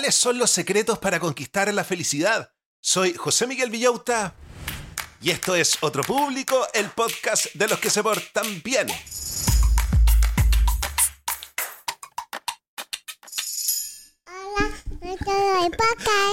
¿Cuáles son los secretos para conquistar la felicidad? Soy José Miguel Villauta y esto es Otro Público, el podcast de los que se portan bien.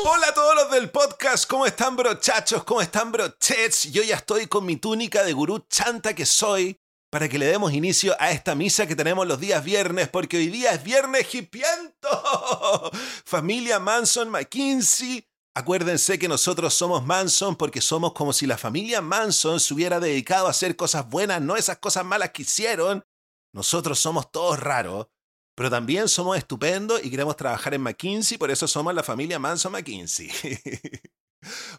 Hola a todos los del podcast, ¿cómo están brochachos? ¿Cómo están brochets? Yo ya estoy con mi túnica de gurú chanta que soy para que le demos inicio a esta misa que tenemos los días viernes, porque hoy día es viernes hipiento. Familia Manson McKinsey. Acuérdense que nosotros somos Manson porque somos como si la familia Manson se hubiera dedicado a hacer cosas buenas, no esas cosas malas que hicieron. Nosotros somos todos raros, pero también somos estupendos y queremos trabajar en McKinsey, por eso somos la familia Manson McKinsey.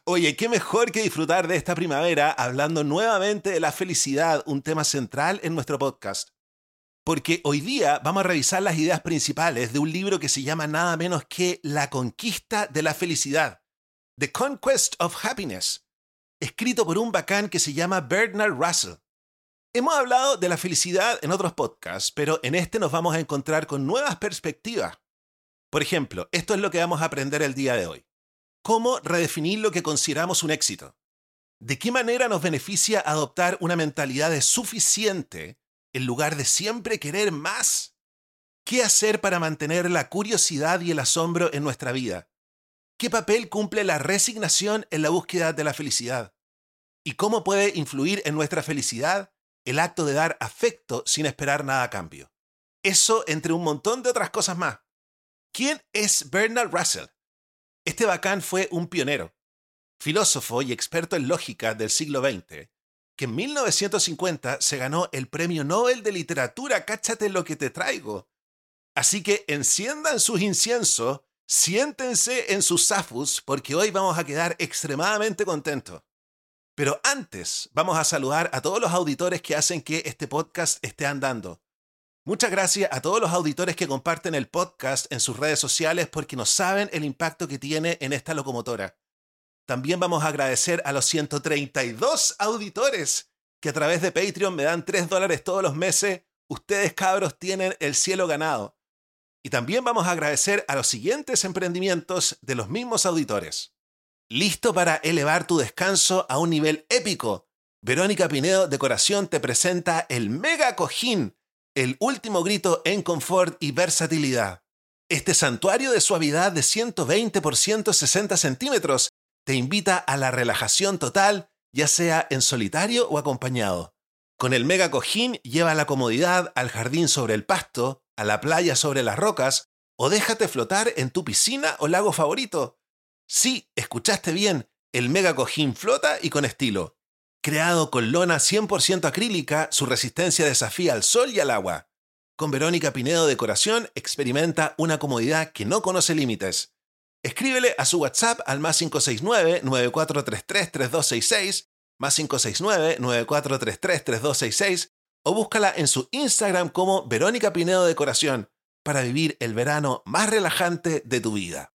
Oye, qué mejor que disfrutar de esta primavera hablando nuevamente de la felicidad, un tema central en nuestro podcast. Porque hoy día vamos a revisar las ideas principales de un libro que se llama nada menos que La conquista de la felicidad, The Conquest of Happiness, escrito por un bacán que se llama Bernard Russell. Hemos hablado de la felicidad en otros podcasts, pero en este nos vamos a encontrar con nuevas perspectivas. Por ejemplo, esto es lo que vamos a aprender el día de hoy cómo redefinir lo que consideramos un éxito. ¿De qué manera nos beneficia adoptar una mentalidad de suficiente en lugar de siempre querer más? ¿Qué hacer para mantener la curiosidad y el asombro en nuestra vida? ¿Qué papel cumple la resignación en la búsqueda de la felicidad? ¿Y cómo puede influir en nuestra felicidad el acto de dar afecto sin esperar nada a cambio? Eso entre un montón de otras cosas más. ¿Quién es Bernard Russell? Este bacán fue un pionero, filósofo y experto en lógica del siglo XX, que en 1950 se ganó el Premio Nobel de Literatura, cáchate lo que te traigo. Así que enciendan sus inciensos, siéntense en sus zafus, porque hoy vamos a quedar extremadamente contentos. Pero antes, vamos a saludar a todos los auditores que hacen que este podcast esté andando. Muchas gracias a todos los auditores que comparten el podcast en sus redes sociales porque no saben el impacto que tiene en esta locomotora. También vamos a agradecer a los 132 auditores que a través de Patreon me dan 3 dólares todos los meses. Ustedes cabros tienen el cielo ganado. Y también vamos a agradecer a los siguientes emprendimientos de los mismos auditores. Listo para elevar tu descanso a un nivel épico. Verónica Pinedo Decoración te presenta el Mega Cojín el último grito en confort y versatilidad. Este santuario de suavidad de 120 por 160 centímetros te invita a la relajación total, ya sea en solitario o acompañado. Con el mega cojín lleva la comodidad al jardín sobre el pasto, a la playa sobre las rocas, o déjate flotar en tu piscina o lago favorito. Sí, escuchaste bien, el mega cojín flota y con estilo. Creado con lona 100% acrílica, su resistencia desafía al sol y al agua. Con Verónica Pinedo Decoración experimenta una comodidad que no conoce límites. Escríbele a su WhatsApp al más 569-9433-3266, más 569-9433-3266, o búscala en su Instagram como Verónica Pinedo Decoración para vivir el verano más relajante de tu vida.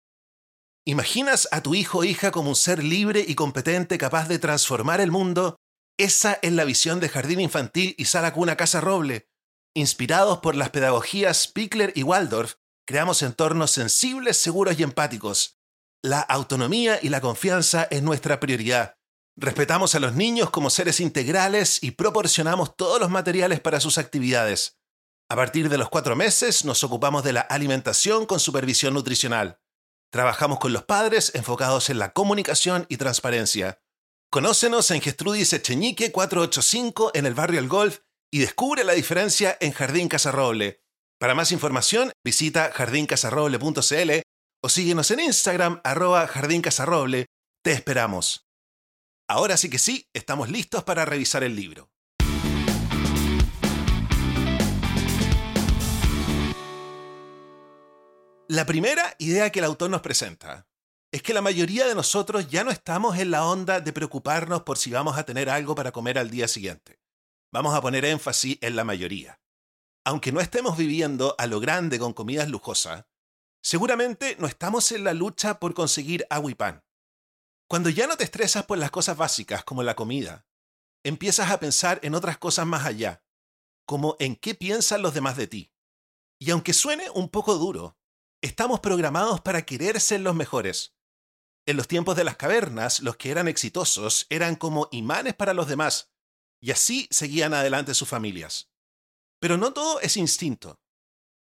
¿Imaginas a tu hijo o hija como un ser libre y competente capaz de transformar el mundo? Esa es la visión de Jardín Infantil y Sala Cuna Casa Roble. Inspirados por las pedagogías Pickler y Waldorf, creamos entornos sensibles, seguros y empáticos. La autonomía y la confianza es nuestra prioridad. Respetamos a los niños como seres integrales y proporcionamos todos los materiales para sus actividades. A partir de los cuatro meses nos ocupamos de la alimentación con supervisión nutricional. Trabajamos con los padres enfocados en la comunicación y transparencia. Conócenos en Gestrudis Echeñique 485 en el barrio El Golf y descubre la diferencia en Jardín Casarroble. Para más información, visita jardincasarroble.cl o síguenos en Instagram arroba jardincasarroble. Te esperamos. Ahora sí que sí, estamos listos para revisar el libro. La primera idea que el autor nos presenta es que la mayoría de nosotros ya no estamos en la onda de preocuparnos por si vamos a tener algo para comer al día siguiente. Vamos a poner énfasis en la mayoría. Aunque no estemos viviendo a lo grande con comidas lujosas, seguramente no estamos en la lucha por conseguir agua y pan. Cuando ya no te estresas por las cosas básicas como la comida, empiezas a pensar en otras cosas más allá, como en qué piensan los demás de ti. Y aunque suene un poco duro, Estamos programados para querer ser los mejores. En los tiempos de las cavernas, los que eran exitosos eran como imanes para los demás, y así seguían adelante sus familias. Pero no todo es instinto.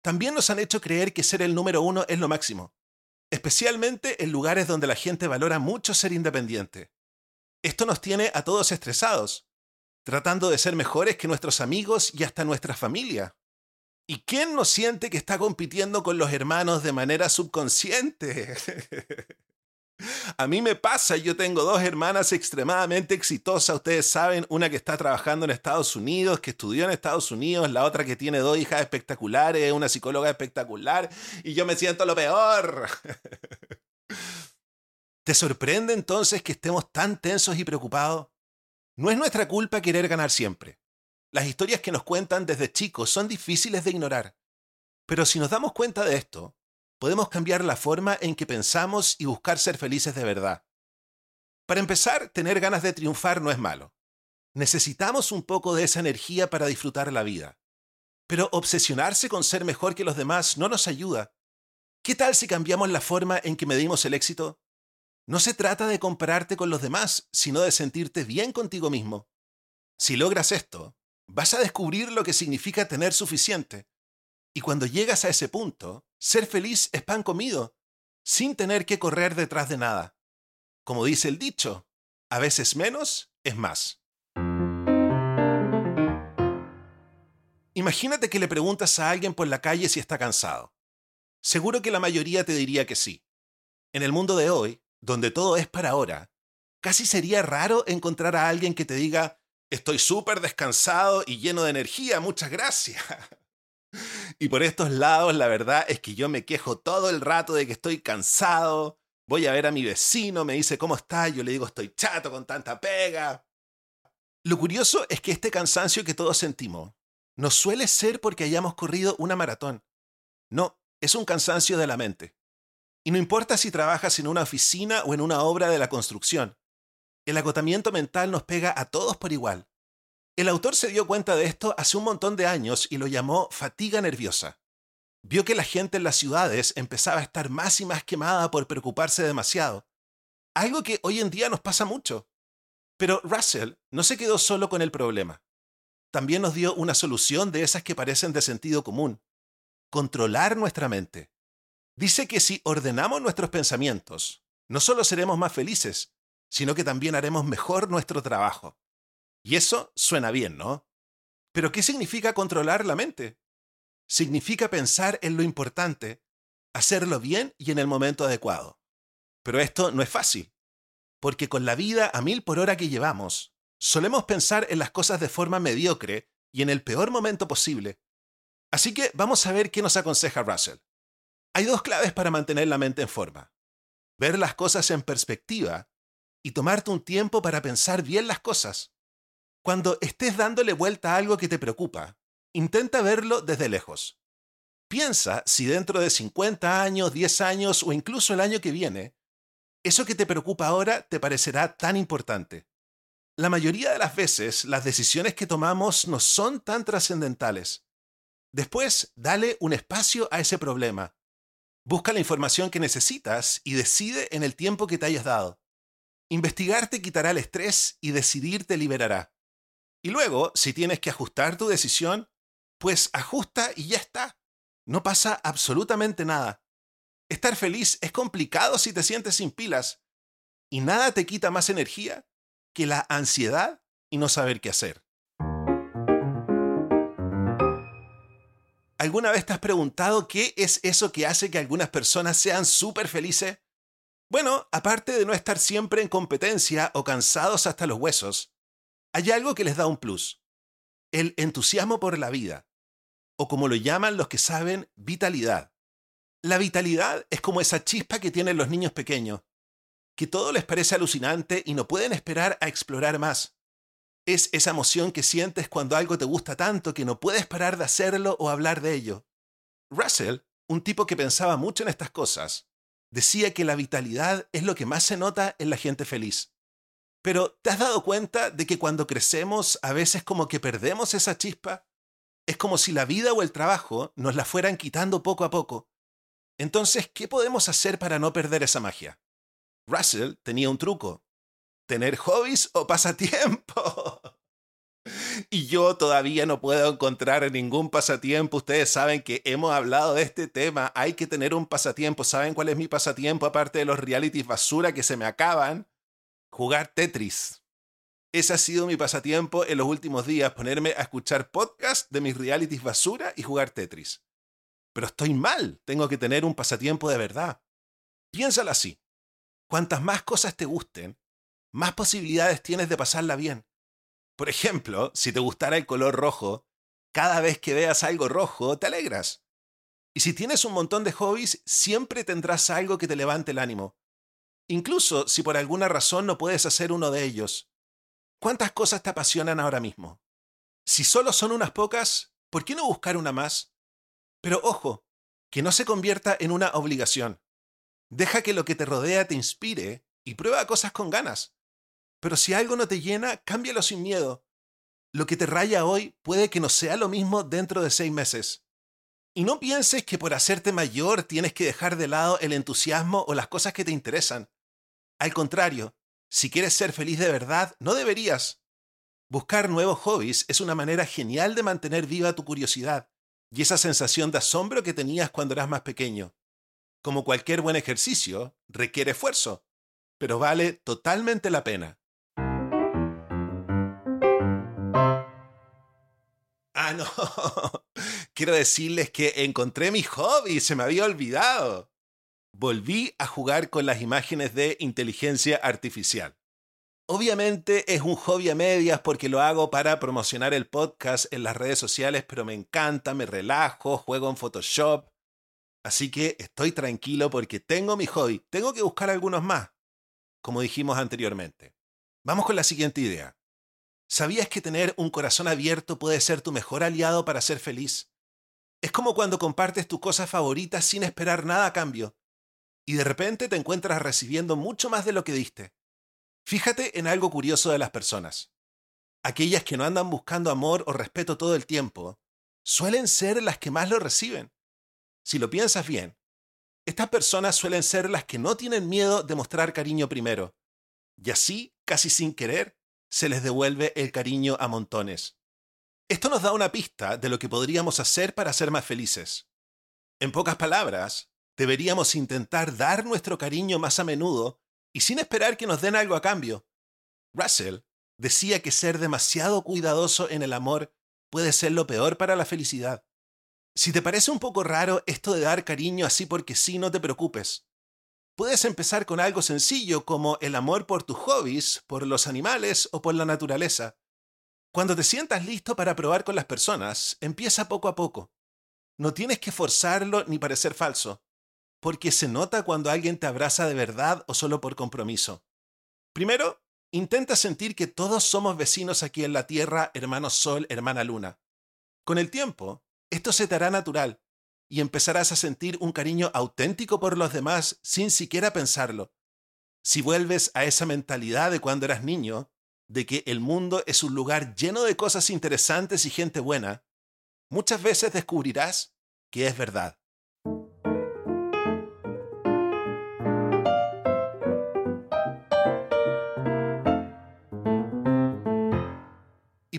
También nos han hecho creer que ser el número uno es lo máximo, especialmente en lugares donde la gente valora mucho ser independiente. Esto nos tiene a todos estresados, tratando de ser mejores que nuestros amigos y hasta nuestra familia. ¿Y quién no siente que está compitiendo con los hermanos de manera subconsciente? A mí me pasa, yo tengo dos hermanas extremadamente exitosas, ustedes saben, una que está trabajando en Estados Unidos, que estudió en Estados Unidos, la otra que tiene dos hijas espectaculares, una psicóloga espectacular, y yo me siento lo peor. ¿Te sorprende entonces que estemos tan tensos y preocupados? No es nuestra culpa querer ganar siempre. Las historias que nos cuentan desde chicos son difíciles de ignorar. Pero si nos damos cuenta de esto, podemos cambiar la forma en que pensamos y buscar ser felices de verdad. Para empezar, tener ganas de triunfar no es malo. Necesitamos un poco de esa energía para disfrutar la vida. Pero obsesionarse con ser mejor que los demás no nos ayuda. ¿Qué tal si cambiamos la forma en que medimos el éxito? No se trata de compararte con los demás, sino de sentirte bien contigo mismo. Si logras esto, vas a descubrir lo que significa tener suficiente. Y cuando llegas a ese punto, ser feliz es pan comido, sin tener que correr detrás de nada. Como dice el dicho, a veces menos es más. Imagínate que le preguntas a alguien por la calle si está cansado. Seguro que la mayoría te diría que sí. En el mundo de hoy, donde todo es para ahora, casi sería raro encontrar a alguien que te diga, estoy súper descansado y lleno de energía, muchas gracias. Y por estos lados, la verdad es que yo me quejo todo el rato de que estoy cansado. Voy a ver a mi vecino, me dice, ¿cómo está? Yo le digo, estoy chato con tanta pega. Lo curioso es que este cansancio que todos sentimos no suele ser porque hayamos corrido una maratón. No, es un cansancio de la mente. Y no importa si trabajas en una oficina o en una obra de la construcción, el agotamiento mental nos pega a todos por igual. El autor se dio cuenta de esto hace un montón de años y lo llamó fatiga nerviosa. Vio que la gente en las ciudades empezaba a estar más y más quemada por preocuparse demasiado, algo que hoy en día nos pasa mucho. Pero Russell no se quedó solo con el problema. También nos dio una solución de esas que parecen de sentido común. Controlar nuestra mente. Dice que si ordenamos nuestros pensamientos, no solo seremos más felices, sino que también haremos mejor nuestro trabajo. Y eso suena bien, ¿no? Pero ¿qué significa controlar la mente? Significa pensar en lo importante, hacerlo bien y en el momento adecuado. Pero esto no es fácil, porque con la vida a mil por hora que llevamos, solemos pensar en las cosas de forma mediocre y en el peor momento posible. Así que vamos a ver qué nos aconseja Russell. Hay dos claves para mantener la mente en forma. Ver las cosas en perspectiva y tomarte un tiempo para pensar bien las cosas. Cuando estés dándole vuelta a algo que te preocupa, intenta verlo desde lejos. Piensa si dentro de 50 años, 10 años o incluso el año que viene, eso que te preocupa ahora te parecerá tan importante. La mayoría de las veces las decisiones que tomamos no son tan trascendentales. Después, dale un espacio a ese problema. Busca la información que necesitas y decide en el tiempo que te hayas dado. Investigar te quitará el estrés y decidir te liberará. Y luego, si tienes que ajustar tu decisión, pues ajusta y ya está. No pasa absolutamente nada. Estar feliz es complicado si te sientes sin pilas. Y nada te quita más energía que la ansiedad y no saber qué hacer. ¿Alguna vez te has preguntado qué es eso que hace que algunas personas sean súper felices? Bueno, aparte de no estar siempre en competencia o cansados hasta los huesos, hay algo que les da un plus. El entusiasmo por la vida, o como lo llaman los que saben, vitalidad. La vitalidad es como esa chispa que tienen los niños pequeños, que todo les parece alucinante y no pueden esperar a explorar más. Es esa emoción que sientes cuando algo te gusta tanto que no puedes parar de hacerlo o hablar de ello. Russell, un tipo que pensaba mucho en estas cosas, decía que la vitalidad es lo que más se nota en la gente feliz. Pero ¿te has dado cuenta de que cuando crecemos a veces como que perdemos esa chispa? Es como si la vida o el trabajo nos la fueran quitando poco a poco. Entonces, ¿qué podemos hacer para no perder esa magia? Russell tenía un truco. Tener hobbies o pasatiempo. Y yo todavía no puedo encontrar ningún pasatiempo. Ustedes saben que hemos hablado de este tema. Hay que tener un pasatiempo. ¿Saben cuál es mi pasatiempo aparte de los realities basura que se me acaban? Jugar Tetris. Ese ha sido mi pasatiempo en los últimos días, ponerme a escuchar podcasts de mis realities basura y jugar Tetris. Pero estoy mal, tengo que tener un pasatiempo de verdad. Piénsalo así. Cuantas más cosas te gusten, más posibilidades tienes de pasarla bien. Por ejemplo, si te gustara el color rojo, cada vez que veas algo rojo te alegras. Y si tienes un montón de hobbies, siempre tendrás algo que te levante el ánimo. Incluso si por alguna razón no puedes hacer uno de ellos. ¿Cuántas cosas te apasionan ahora mismo? Si solo son unas pocas, ¿por qué no buscar una más? Pero ojo, que no se convierta en una obligación. Deja que lo que te rodea te inspire y prueba cosas con ganas. Pero si algo no te llena, cámbialo sin miedo. Lo que te raya hoy puede que no sea lo mismo dentro de seis meses. Y no pienses que por hacerte mayor tienes que dejar de lado el entusiasmo o las cosas que te interesan. Al contrario, si quieres ser feliz de verdad, no deberías. Buscar nuevos hobbies es una manera genial de mantener viva tu curiosidad y esa sensación de asombro que tenías cuando eras más pequeño. Como cualquier buen ejercicio, requiere esfuerzo, pero vale totalmente la pena. Ah, no. Quiero decirles que encontré mi hobby, se me había olvidado volví a jugar con las imágenes de inteligencia artificial. Obviamente es un hobby a medias porque lo hago para promocionar el podcast en las redes sociales, pero me encanta, me relajo, juego en Photoshop. Así que estoy tranquilo porque tengo mi hobby, tengo que buscar algunos más, como dijimos anteriormente. Vamos con la siguiente idea. ¿Sabías que tener un corazón abierto puede ser tu mejor aliado para ser feliz? Es como cuando compartes tus cosas favoritas sin esperar nada a cambio y de repente te encuentras recibiendo mucho más de lo que diste. Fíjate en algo curioso de las personas. Aquellas que no andan buscando amor o respeto todo el tiempo, suelen ser las que más lo reciben. Si lo piensas bien, estas personas suelen ser las que no tienen miedo de mostrar cariño primero. Y así, casi sin querer, se les devuelve el cariño a montones. Esto nos da una pista de lo que podríamos hacer para ser más felices. En pocas palabras, Deberíamos intentar dar nuestro cariño más a menudo y sin esperar que nos den algo a cambio. Russell decía que ser demasiado cuidadoso en el amor puede ser lo peor para la felicidad. Si te parece un poco raro esto de dar cariño así porque sí, no te preocupes. Puedes empezar con algo sencillo como el amor por tus hobbies, por los animales o por la naturaleza. Cuando te sientas listo para probar con las personas, empieza poco a poco. No tienes que forzarlo ni parecer falso porque se nota cuando alguien te abraza de verdad o solo por compromiso. Primero, intenta sentir que todos somos vecinos aquí en la Tierra, hermano Sol, hermana Luna. Con el tiempo, esto se te hará natural y empezarás a sentir un cariño auténtico por los demás sin siquiera pensarlo. Si vuelves a esa mentalidad de cuando eras niño, de que el mundo es un lugar lleno de cosas interesantes y gente buena, muchas veces descubrirás que es verdad.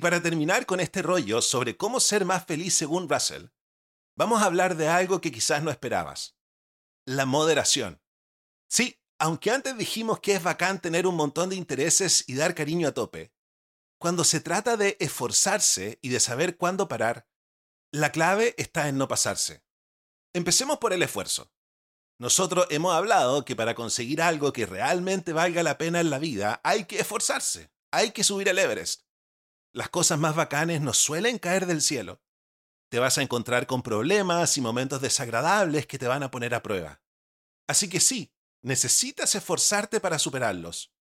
Y para terminar con este rollo sobre cómo ser más feliz según Russell, vamos a hablar de algo que quizás no esperabas. La moderación. Sí, aunque antes dijimos que es bacán tener un montón de intereses y dar cariño a tope, cuando se trata de esforzarse y de saber cuándo parar, la clave está en no pasarse. Empecemos por el esfuerzo. Nosotros hemos hablado que para conseguir algo que realmente valga la pena en la vida hay que esforzarse, hay que subir el Everest. Las cosas más bacanes no suelen caer del cielo. Te vas a encontrar con problemas y momentos desagradables que te van a poner a prueba. Así que sí, necesitas esforzarte para superarlos.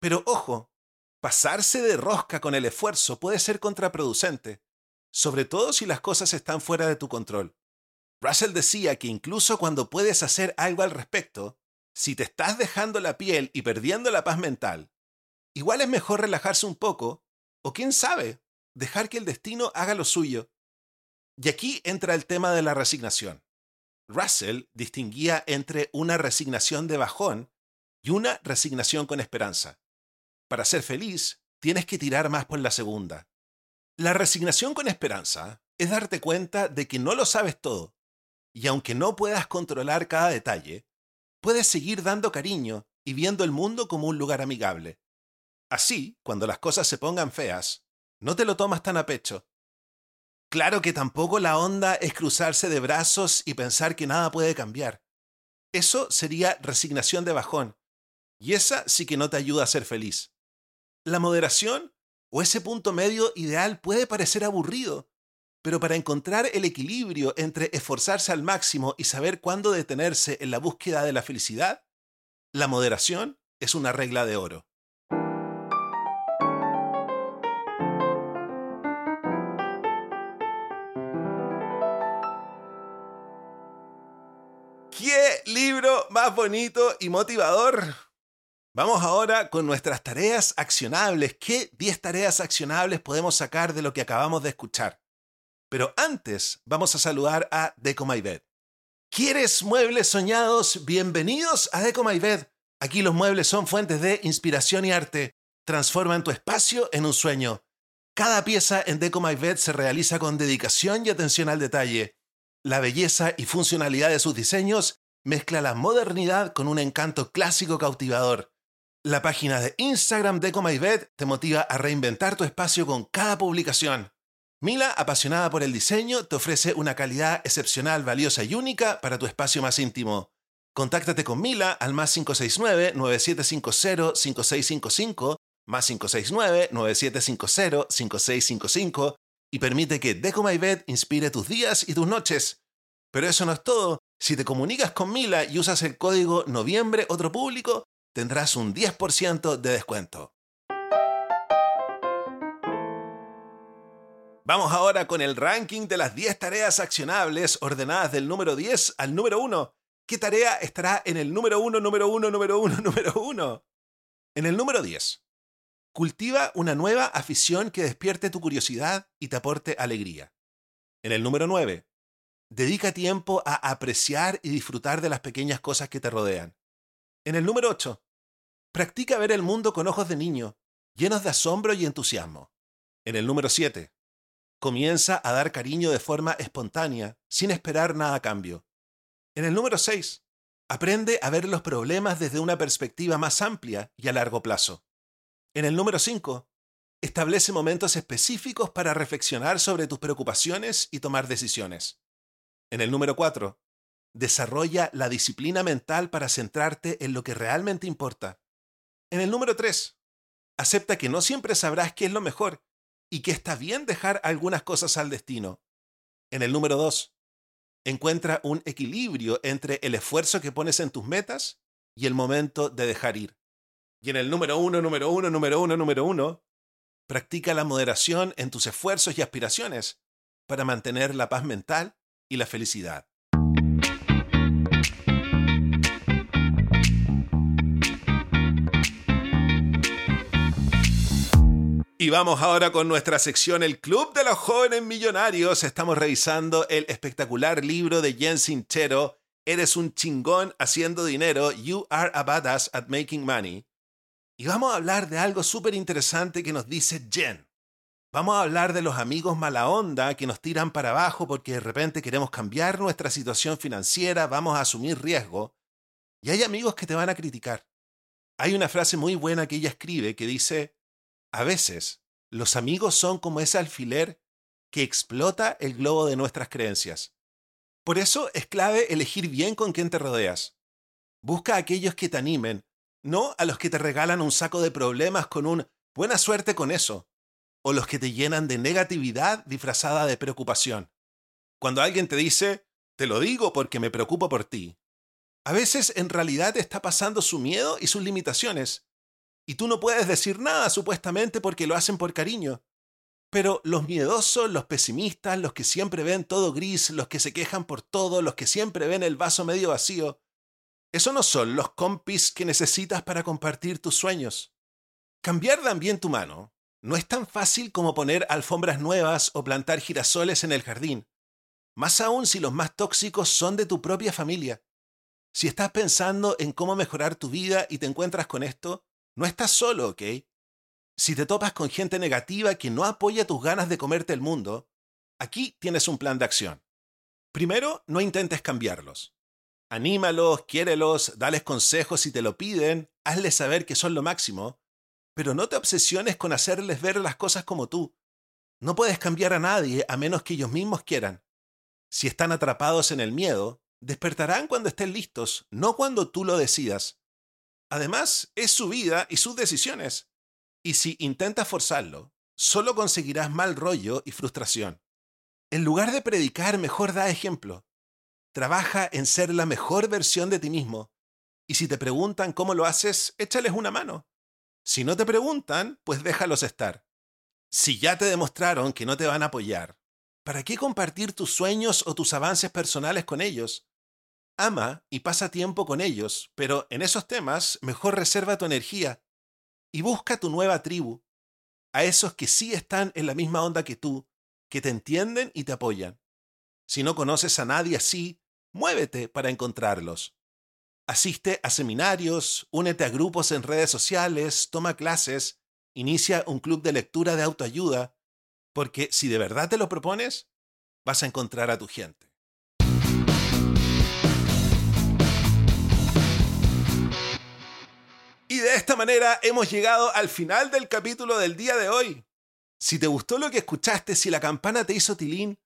Pero ojo, pasarse de rosca con el esfuerzo puede ser contraproducente, sobre todo si las cosas están fuera de tu control. Russell decía que incluso cuando puedes hacer algo al respecto, si te estás dejando la piel y perdiendo la paz mental, igual es mejor relajarse un poco o quién sabe, dejar que el destino haga lo suyo. Y aquí entra el tema de la resignación. Russell distinguía entre una resignación de bajón y una resignación con esperanza. Para ser feliz, tienes que tirar más por la segunda. La resignación con esperanza es darte cuenta de que no lo sabes todo, y aunque no puedas controlar cada detalle, puedes seguir dando cariño y viendo el mundo como un lugar amigable. Así, cuando las cosas se pongan feas, no te lo tomas tan a pecho. Claro que tampoco la onda es cruzarse de brazos y pensar que nada puede cambiar. Eso sería resignación de bajón, y esa sí que no te ayuda a ser feliz. La moderación o ese punto medio ideal puede parecer aburrido, pero para encontrar el equilibrio entre esforzarse al máximo y saber cuándo detenerse en la búsqueda de la felicidad, la moderación es una regla de oro. Bonito y motivador! Vamos ahora con nuestras tareas accionables. ¿Qué 10 tareas accionables podemos sacar de lo que acabamos de escuchar? Pero antes vamos a saludar a Deco Bed. ¿Quieres muebles soñados? Bienvenidos a Deco Bed. Aquí los muebles son fuentes de inspiración y arte. Transforman tu espacio en un sueño. Cada pieza en Deco Bed se realiza con dedicación y atención al detalle. La belleza y funcionalidad de sus diseños mezcla la modernidad con un encanto clásico cautivador. La página de Instagram de te motiva a reinventar tu espacio con cada publicación. Mila, apasionada por el diseño, te ofrece una calidad excepcional, valiosa y única para tu espacio más íntimo. Contáctate con Mila al más 569-9750-5655, más 569-9750-5655 y permite que Deco My Bed inspire tus días y tus noches. Pero eso no es todo. Si te comunicas con Mila y usas el código noviembre otro público, tendrás un 10% de descuento. Vamos ahora con el ranking de las 10 tareas accionables ordenadas del número 10 al número 1. ¿Qué tarea estará en el número 1, número 1, número 1, número 1? En el número 10. Cultiva una nueva afición que despierte tu curiosidad y te aporte alegría. En el número 9. Dedica tiempo a apreciar y disfrutar de las pequeñas cosas que te rodean. En el número 8. Practica ver el mundo con ojos de niño, llenos de asombro y entusiasmo. En el número 7. Comienza a dar cariño de forma espontánea, sin esperar nada a cambio. En el número 6. Aprende a ver los problemas desde una perspectiva más amplia y a largo plazo. En el número 5. Establece momentos específicos para reflexionar sobre tus preocupaciones y tomar decisiones. En el número 4. Desarrolla la disciplina mental para centrarte en lo que realmente importa en el número 3, acepta que no siempre sabrás qué es lo mejor y que está bien dejar algunas cosas al destino. En el número 2, encuentra un equilibrio entre el esfuerzo que pones en tus metas y el momento de dejar ir. Y en el número 1, número 1, número 1, número 1, practica la moderación en tus esfuerzos y aspiraciones para mantener la paz mental y la felicidad. Y vamos ahora con nuestra sección El Club de los Jóvenes Millonarios. Estamos revisando el espectacular libro de Jen Sinchero, Eres un chingón haciendo dinero, You are a badass at making money. Y vamos a hablar de algo súper interesante que nos dice Jen. Vamos a hablar de los amigos mala onda que nos tiran para abajo porque de repente queremos cambiar nuestra situación financiera, vamos a asumir riesgo. Y hay amigos que te van a criticar. Hay una frase muy buena que ella escribe que dice, a veces, los amigos son como ese alfiler que explota el globo de nuestras creencias. Por eso es clave elegir bien con quién te rodeas. Busca a aquellos que te animen, no a los que te regalan un saco de problemas con un buena suerte con eso, o los que te llenan de negatividad disfrazada de preocupación. Cuando alguien te dice, te lo digo porque me preocupo por ti, a veces en realidad está pasando su miedo y sus limitaciones, y tú no puedes decir nada supuestamente porque lo hacen por cariño. Pero los miedosos, los pesimistas, los que siempre ven todo gris, los que se quejan por todo, los que siempre ven el vaso medio vacío, esos no son los compis que necesitas para compartir tus sueños. Cambiar también tu mano no es tan fácil como poner alfombras nuevas o plantar girasoles en el jardín. más aún si los más tóxicos son de tu propia familia. Si estás pensando en cómo mejorar tu vida y te encuentras con esto, no estás solo, ¿ok? Si te topas con gente negativa que no apoya tus ganas de comerte el mundo, aquí tienes un plan de acción. Primero, no intentes cambiarlos. Anímalos, quiérelos, dales consejos si te lo piden, hazles saber que son lo máximo, pero no te obsesiones con hacerles ver las cosas como tú. No puedes cambiar a nadie a menos que ellos mismos quieran. Si están atrapados en el miedo, despertarán cuando estén listos, no cuando tú lo decidas. Además, es su vida y sus decisiones. Y si intentas forzarlo, solo conseguirás mal rollo y frustración. En lugar de predicar, mejor da ejemplo. Trabaja en ser la mejor versión de ti mismo. Y si te preguntan cómo lo haces, échales una mano. Si no te preguntan, pues déjalos estar. Si ya te demostraron que no te van a apoyar, ¿para qué compartir tus sueños o tus avances personales con ellos? Ama y pasa tiempo con ellos, pero en esos temas mejor reserva tu energía y busca tu nueva tribu, a esos que sí están en la misma onda que tú, que te entienden y te apoyan. Si no conoces a nadie así, muévete para encontrarlos. Asiste a seminarios, únete a grupos en redes sociales, toma clases, inicia un club de lectura de autoayuda, porque si de verdad te lo propones, vas a encontrar a tu gente. Y de esta manera hemos llegado al final del capítulo del día de hoy. Si te gustó lo que escuchaste, si la campana te hizo tilín,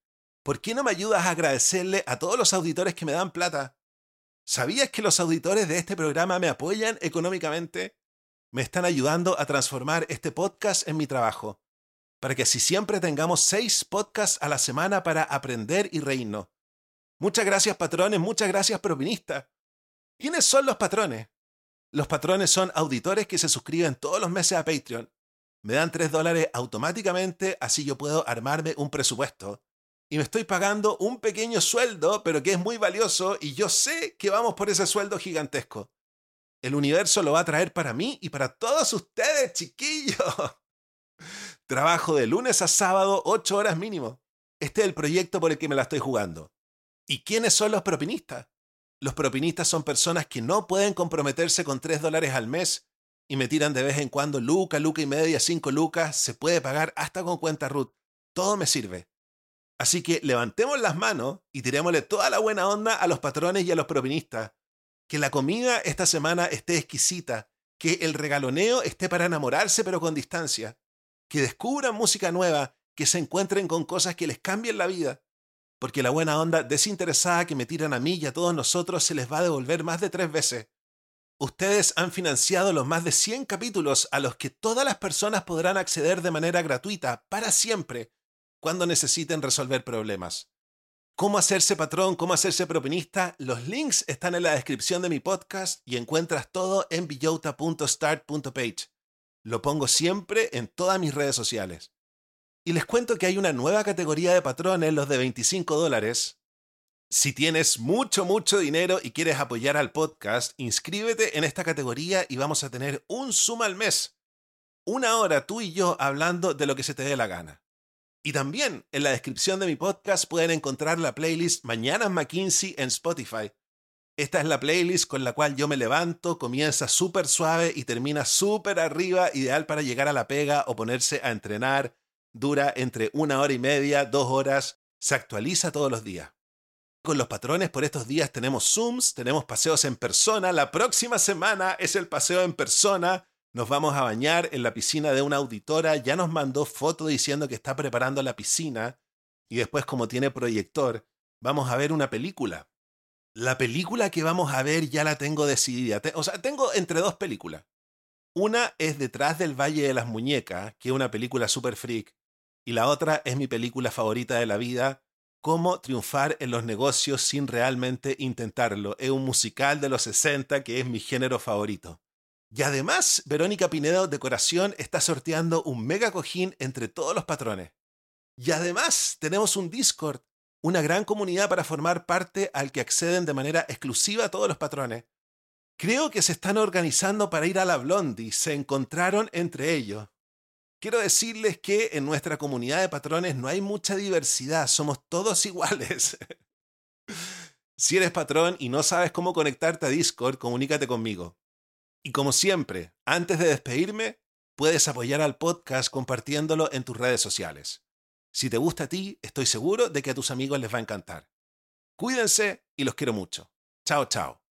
¿por qué no me ayudas a agradecerle a todos los auditores que me dan plata? ¿Sabías que los auditores de este programa me apoyan económicamente? Me están ayudando a transformar este podcast en mi trabajo, para que así siempre tengamos seis podcasts a la semana para aprender y reírnos. Muchas gracias patrones, muchas gracias propinistas. ¿Quiénes son los patrones? Los patrones son auditores que se suscriben todos los meses a Patreon. Me dan 3 dólares automáticamente, así yo puedo armarme un presupuesto y me estoy pagando un pequeño sueldo, pero que es muy valioso y yo sé que vamos por ese sueldo gigantesco. El universo lo va a traer para mí y para todos ustedes, chiquillos. Trabajo de lunes a sábado, 8 horas mínimo. Este es el proyecto por el que me la estoy jugando. ¿Y quiénes son los propinistas? Los propinistas son personas que no pueden comprometerse con 3 dólares al mes y me tiran de vez en cuando luca, luca y media, 5 lucas, se puede pagar hasta con cuenta Ruth. Todo me sirve. Así que levantemos las manos y tirémosle toda la buena onda a los patrones y a los propinistas. Que la comida esta semana esté exquisita, que el regaloneo esté para enamorarse pero con distancia, que descubran música nueva, que se encuentren con cosas que les cambien la vida, porque la buena onda desinteresada que me tiran a mí y a todos nosotros se les va a devolver más de tres veces. Ustedes han financiado los más de 100 capítulos a los que todas las personas podrán acceder de manera gratuita para siempre cuando necesiten resolver problemas. ¿Cómo hacerse patrón? ¿Cómo hacerse propinista? Los links están en la descripción de mi podcast y encuentras todo en billota.start.page. Lo pongo siempre en todas mis redes sociales. Y les cuento que hay una nueva categoría de patrones, los de 25 dólares. Si tienes mucho, mucho dinero y quieres apoyar al podcast, inscríbete en esta categoría y vamos a tener un suma al mes. Una hora tú y yo hablando de lo que se te dé la gana. Y también en la descripción de mi podcast pueden encontrar la playlist Mañanas McKinsey en Spotify. Esta es la playlist con la cual yo me levanto, comienza súper suave y termina súper arriba, ideal para llegar a la pega o ponerse a entrenar. Dura entre una hora y media, dos horas, se actualiza todos los días. Con los patrones por estos días tenemos Zooms, tenemos paseos en persona. La próxima semana es el paseo en persona nos vamos a bañar en la piscina de una auditora, ya nos mandó foto diciendo que está preparando la piscina y después como tiene proyector, vamos a ver una película. La película que vamos a ver ya la tengo decidida. O sea, tengo entre dos películas. Una es Detrás del Valle de las Muñecas, que es una película super freak, y la otra es mi película favorita de la vida, Cómo triunfar en los negocios sin realmente intentarlo. Es un musical de los 60 que es mi género favorito. Y además, Verónica Pinedo Decoración está sorteando un mega cojín entre todos los patrones. Y además, tenemos un Discord, una gran comunidad para formar parte al que acceden de manera exclusiva todos los patrones. Creo que se están organizando para ir a la Blondie, se encontraron entre ellos. quiero decirles que en nuestra comunidad de patrones no hay mucha diversidad, somos todos iguales. si eres patrón y no sabes cómo conectarte a Discord, comunícate conmigo. Y como siempre, antes de despedirme, puedes apoyar al podcast compartiéndolo en tus redes sociales. Si te gusta a ti, estoy seguro de que a tus amigos les va a encantar. Cuídense y los quiero mucho. Chao, chao.